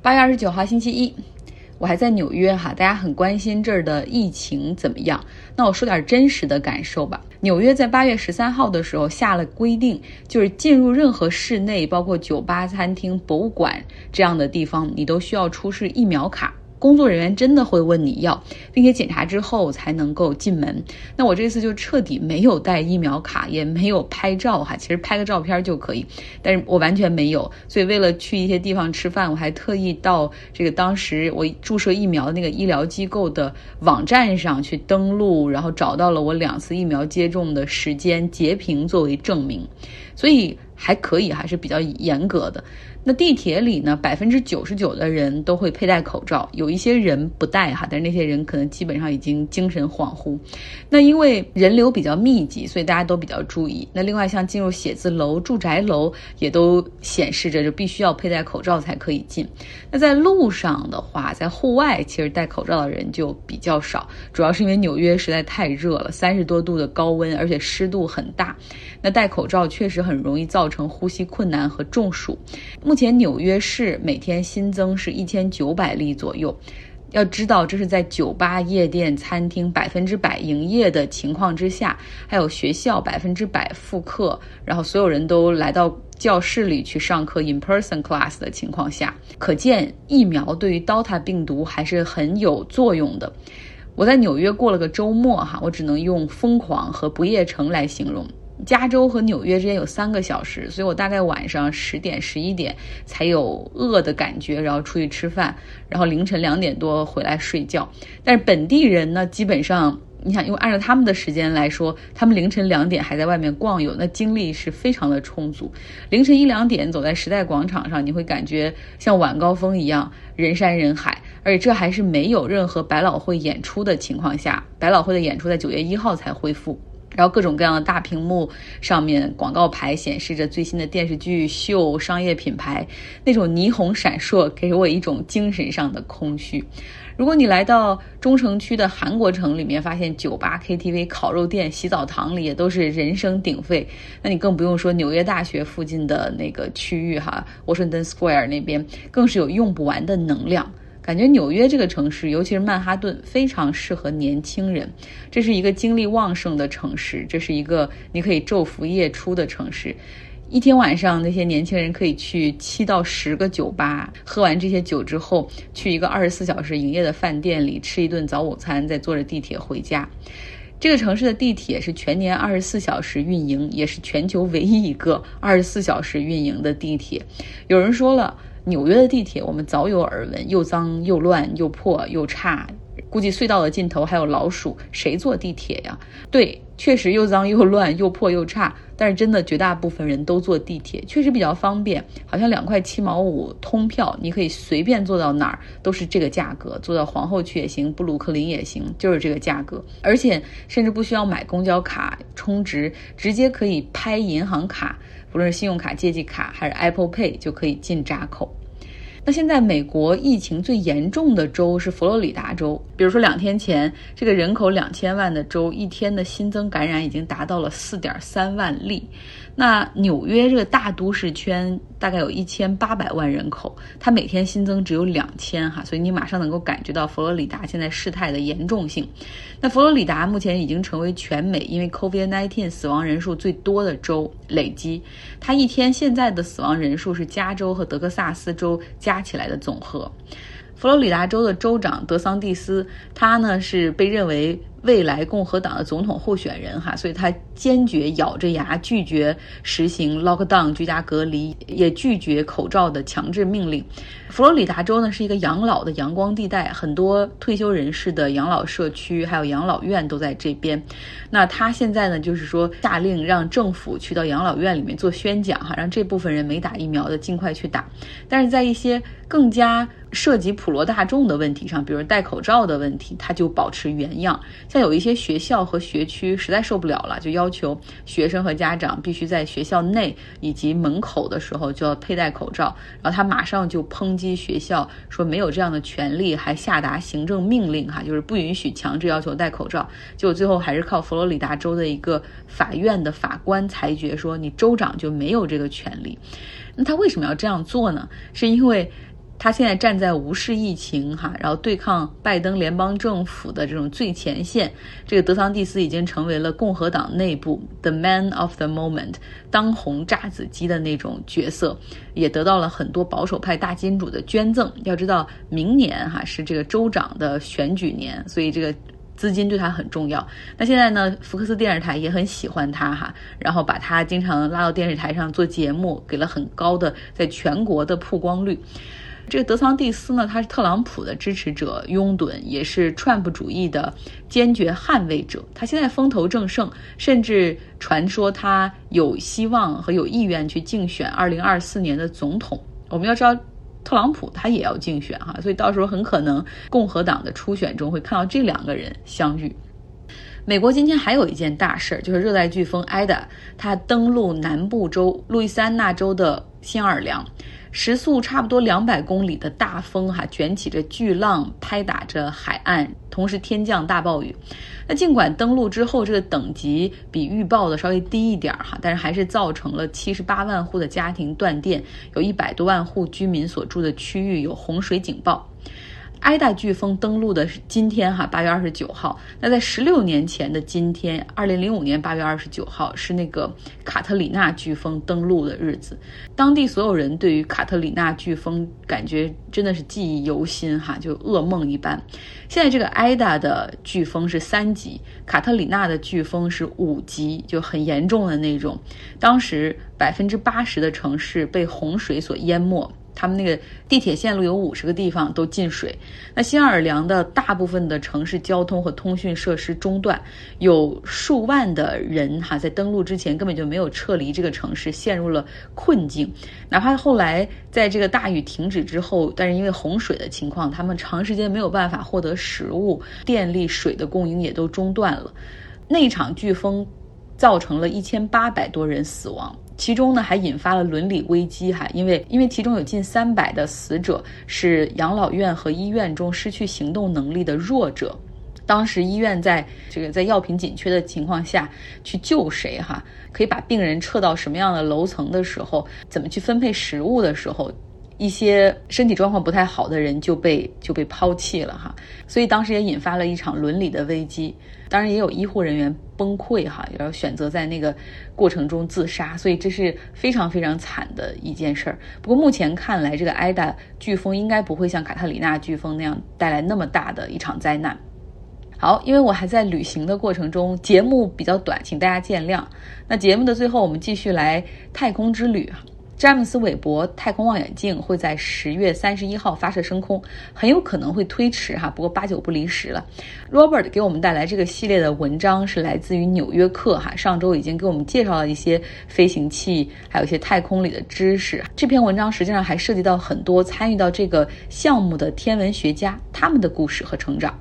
八月二十九号星期一，我还在纽约哈，大家很关心这儿的疫情怎么样。那我说点真实的感受吧。纽约在八月十三号的时候下了规定，就是进入任何室内，包括酒吧、餐厅、博物馆这样的地方，你都需要出示疫苗卡。工作人员真的会问你要，并且检查之后才能够进门。那我这次就彻底没有带疫苗卡，也没有拍照哈，其实拍个照片就可以，但是我完全没有。所以为了去一些地方吃饭，我还特意到这个当时我注射疫苗的那个医疗机构的网站上去登录，然后找到了我两次疫苗接种的时间截屏作为证明，所以还可以，还是比较严格的。那地铁里呢，百分之九十九的人都会佩戴口罩，有一些人不戴哈，但是那些人可能基本上已经精神恍惚。那因为人流比较密集，所以大家都比较注意。那另外像进入写字楼、住宅楼，也都显示着就必须要佩戴口罩才可以进。那在路上的话，在户外其实戴口罩的人就比较少，主要是因为纽约实在太热了，三十多度的高温，而且湿度很大。那戴口罩确实很容易造成呼吸困难和中暑。目前纽约市每天新增是一千九百例左右，要知道这是在酒吧、夜店、餐厅百分之百营业的情况之下，还有学校百分之百复课，然后所有人都来到教室里去上课 （in person class） 的情况下，可见疫苗对于 Delta 病毒还是很有作用的。我在纽约过了个周末哈，我只能用疯狂和不夜城来形容。加州和纽约之间有三个小时，所以我大概晚上十点、十一点才有饿的感觉，然后出去吃饭，然后凌晨两点多回来睡觉。但是本地人呢，基本上你想，因为按照他们的时间来说，他们凌晨两点还在外面逛悠，那精力是非常的充足。凌晨一两点走在时代广场上，你会感觉像晚高峰一样人山人海，而且这还是没有任何百老汇演出的情况下，百老汇的演出在九月一号才恢复。然后各种各样的大屏幕上面广告牌显示着最新的电视剧、秀、商业品牌，那种霓虹闪烁给我一种精神上的空虚。如果你来到中城区的韩国城里面，发现酒吧、KTV、烤肉店、洗澡堂里也都是人声鼎沸，那你更不用说纽约大学附近的那个区域哈，Washington Square 那边更是有用不完的能量。感觉纽约这个城市，尤其是曼哈顿，非常适合年轻人。这是一个精力旺盛的城市，这是一个你可以昼伏夜出的城市。一天晚上，那些年轻人可以去七到十个酒吧，喝完这些酒之后，去一个二十四小时营业的饭店里吃一顿早午餐，再坐着地铁回家。这个城市的地铁是全年二十四小时运营，也是全球唯一一个二十四小时运营的地铁。有人说了。纽约的地铁，我们早有耳闻，又脏又乱又破又差，估计隧道的尽头还有老鼠，谁坐地铁呀？对，确实又脏又乱又破又差，但是真的绝大部分人都坐地铁，确实比较方便，好像两块七毛五通票，你可以随便坐到哪儿都是这个价格，坐到皇后区也行，布鲁克林也行，就是这个价格，而且甚至不需要买公交卡充值，直接可以拍银行卡，不论是信用卡、借记卡还是 Apple Pay 就可以进闸口。那现在美国疫情最严重的州是佛罗里达州，比如说两天前，这个人口两千万的州，一天的新增感染已经达到了四点三万例。那纽约这个大都市圈大概有一千八百万人口，它每天新增只有两千哈，所以你马上能够感觉到佛罗里达现在事态的严重性。那佛罗里达目前已经成为全美因为 COVID-19 死亡人数最多的州，累积它一天现在的死亡人数是加州和德克萨斯州加起来的总和。佛罗里达州的州长德桑蒂斯，他呢是被认为。未来共和党的总统候选人哈，所以他坚决咬着牙拒绝实行 lockdown 居家隔离，也拒绝口罩的强制命令。佛罗里达州呢是一个养老的阳光地带，很多退休人士的养老社区还有养老院都在这边。那他现在呢就是说下令让政府去到养老院里面做宣讲哈，让这部分人没打疫苗的尽快去打。但是在一些更加涉及普罗大众的问题上，比如戴口罩的问题，他就保持原样。像有一些学校和学区实在受不了了，就要求学生和家长必须在学校内以及门口的时候就要佩戴口罩。然后他马上就抨击学校，说没有这样的权利，还下达行政命令，哈，就是不允许强制要求戴口罩。结果最后还是靠佛罗里达州的一个法院的法官裁决说，你州长就没有这个权利。那他为什么要这样做呢？是因为。他现在站在无视疫情哈，然后对抗拜登联邦政府的这种最前线。这个德桑蒂斯已经成为了共和党内部 the man of the moment 当红炸子鸡的那种角色，也得到了很多保守派大金主的捐赠。要知道，明年哈是这个州长的选举年，所以这个资金对他很重要。那现在呢，福克斯电视台也很喜欢他哈，然后把他经常拉到电视台上做节目，给了很高的在全国的曝光率。这个德桑蒂斯呢，他是特朗普的支持者，拥趸，也是 Trump 主义的坚决捍卫者。他现在风头正盛，甚至传说他有希望和有意愿去竞选2024年的总统。我们要知道，特朗普他也要竞选哈，所以到时候很可能共和党的初选中会看到这两个人相遇。美国今天还有一件大事儿，就是热带飓风艾达，它登陆南部州路易斯安那州的新奥尔良。时速差不多两百公里的大风，哈，卷起着巨浪，拍打着海岸，同时天降大暴雨。那尽管登陆之后，这个等级比预报的稍微低一点儿，哈，但是还是造成了七十八万户的家庭断电，有一百多万户居民所住的区域有洪水警报。埃达飓风登陆的是今天哈，八月二十九号。那在十六年前的今天，二零零五年八月二十九号是那个卡特里娜飓风登陆的日子。当地所有人对于卡特里娜飓风感觉真的是记忆犹新哈，就噩梦一般。现在这个埃达的飓风是三级，卡特里娜的飓风是五级，就很严重的那种。当时百分之八十的城市被洪水所淹没。他们那个地铁线路有五十个地方都进水，那新奥尔良的大部分的城市交通和通讯设施中断，有数万的人哈在登陆之前根本就没有撤离这个城市，陷入了困境。哪怕后来在这个大雨停止之后，但是因为洪水的情况，他们长时间没有办法获得食物、电力、水的供应也都中断了。那场飓风造成了一千八百多人死亡。其中呢，还引发了伦理危机哈，因为因为其中有近三百的死者是养老院和医院中失去行动能力的弱者，当时医院在这个在药品紧缺的情况下去救谁哈，可以把病人撤到什么样的楼层的时候，怎么去分配食物的时候。一些身体状况不太好的人就被就被抛弃了哈，所以当时也引发了一场伦理的危机。当然也有医护人员崩溃哈，也要选择在那个过程中自杀，所以这是非常非常惨的一件事儿。不过目前看来，这个埃达飓风应该不会像卡特里娜飓风那样带来那么大的一场灾难。好，因为我还在旅行的过程中，节目比较短，请大家见谅。那节目的最后，我们继续来太空之旅。詹姆斯·韦伯太空望远镜会在十月三十一号发射升空，很有可能会推迟哈，不过八九不离十了。Robert 给我们带来这个系列的文章是来自于《纽约客》哈，上周已经给我们介绍了一些飞行器，还有一些太空里的知识。这篇文章实际上还涉及到很多参与到这个项目的天文学家他们的故事和成长。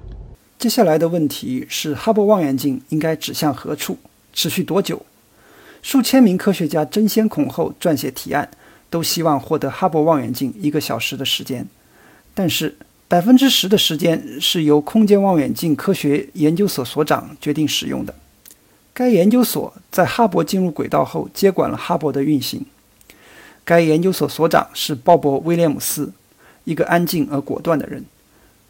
接下来的问题是：哈勃望远镜应该指向何处？持续多久？数千名科学家争先恐后撰写提案，都希望获得哈勃望远镜一个小时的时间。但是，百分之十的时间是由空间望远镜科学研究所所长决定使用的。该研究所在哈勃进入轨道后接管了哈勃的运行。该研究所所长是鲍勃·威廉姆斯，一个安静而果断的人。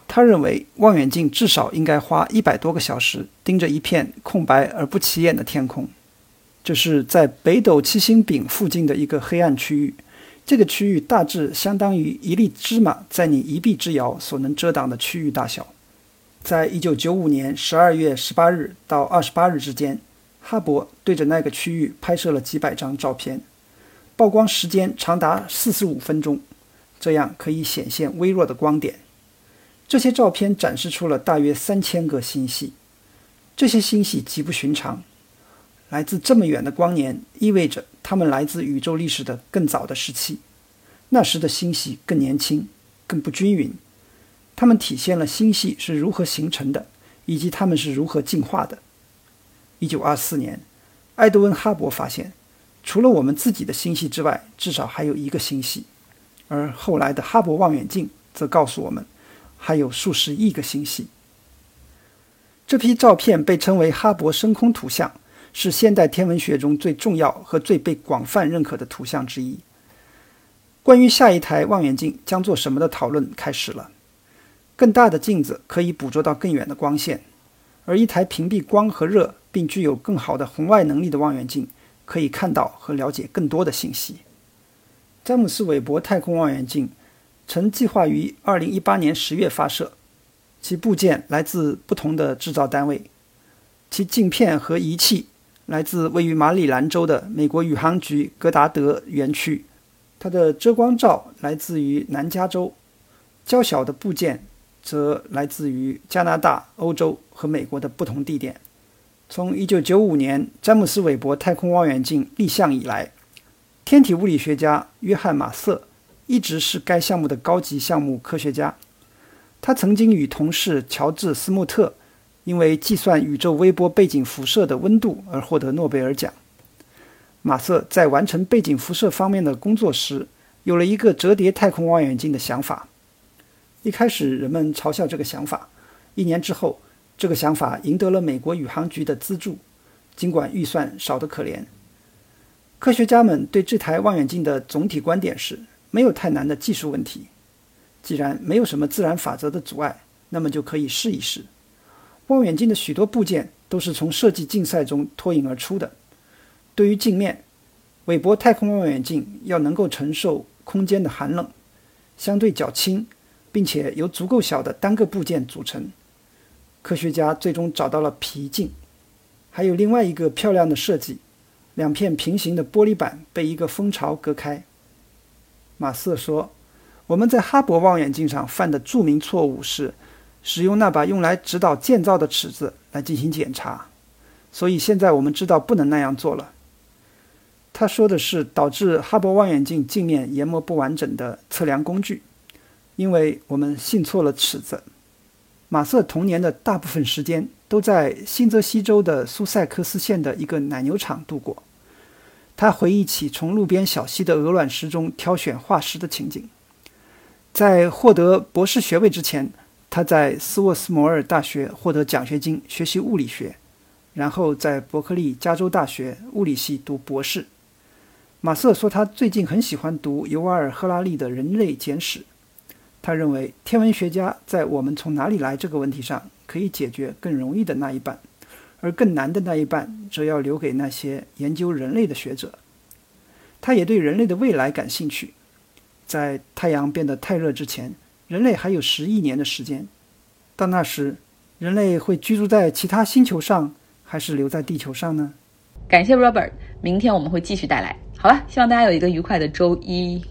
他认为，望远镜至少应该花一百多个小时盯着一片空白而不起眼的天空。这是在北斗七星柄附近的一个黑暗区域，这个区域大致相当于一粒芝麻在你一臂之遥所能遮挡的区域大小。在一九九五年十二月十八日到二十八日之间，哈勃对着那个区域拍摄了几百张照片，曝光时间长达四十五分钟，这样可以显现微弱的光点。这些照片展示出了大约三千个星系，这些星系极不寻常。来自这么远的光年，意味着它们来自宇宙历史的更早的时期。那时的星系更年轻、更不均匀。它们体现了星系是如何形成的，以及它们是如何进化的。一九二四年，埃德温·哈勃发现，除了我们自己的星系之外，至少还有一个星系。而后来的哈勃望远镜则告诉我们，还有数十亿个星系。这批照片被称为哈勃深空图像。是现代天文学中最重要和最被广泛认可的图像之一。关于下一台望远镜将做什么的讨论开始了。更大的镜子可以捕捉到更远的光线，而一台屏蔽光和热并具有更好的红外能力的望远镜可以看到和了解更多的信息。詹姆斯·韦伯太空望远镜曾计划于2018年10月发射，其部件来自不同的制造单位，其镜片和仪器来自位于马里兰州的美国宇航局戈达德园区，它的遮光罩来自于南加州，较小的部件则来自于加拿大、欧洲和美国的不同地点。从1995年詹姆斯·韦伯太空望远镜立项以来。天体物理学家约翰·马瑟一直是该项目的高级项目科学家。他曾经与同事乔治·斯穆特因为计算宇宙微波背景辐射的温度而获得诺贝尔奖。马瑟在完成背景辐射方面的工作时，有了一个折叠太空望远镜的想法。一开始，人们嘲笑这个想法。一年之后，这个想法赢得了美国宇航局的资助，尽管预算少得可怜。科学家们对这台望远镜的总体观点是：没有太难的技术问题。既然没有什么自然法则的阻碍，那么就可以试一试。望远镜的许多部件都是从设计竞赛中脱颖而出的。对于镜面，韦伯太空望远镜要能够承受空间的寒冷，相对较轻，并且由足够小的单个部件组成。科学家最终找到了皮镜，还有另外一个漂亮的设计。两片平行的玻璃板被一个蜂巢隔开。马瑟说：“我们在哈勃望远镜上犯的著名错误是使用那把用来指导建造的尺子来进行检查，所以现在我们知道不能那样做了。”他说的是导致哈勃望远镜镜面研磨不完整的测量工具，因为我们信错了尺子。马瑟童年的大部分时间都在新泽西州的苏塞克斯县的一个奶牛场度过。他回忆起从路边小溪的鹅卵石中挑选化石的情景。在获得博士学位之前，他在斯沃斯摩尔大学获得奖学金学习物理学，然后在伯克利加州大学物理系读博士。马瑟说，他最近很喜欢读尤瓦尔·赫拉利的《人类简史》。他认为，天文学家在“我们从哪里来”这个问题上可以解决更容易的那一半。而更难的那一半，则要留给那些研究人类的学者。他也对人类的未来感兴趣。在太阳变得太热之前，人类还有十亿年的时间。到那时，人类会居住在其他星球上，还是留在地球上呢？感谢 Robert，明天我们会继续带来。好了，希望大家有一个愉快的周一。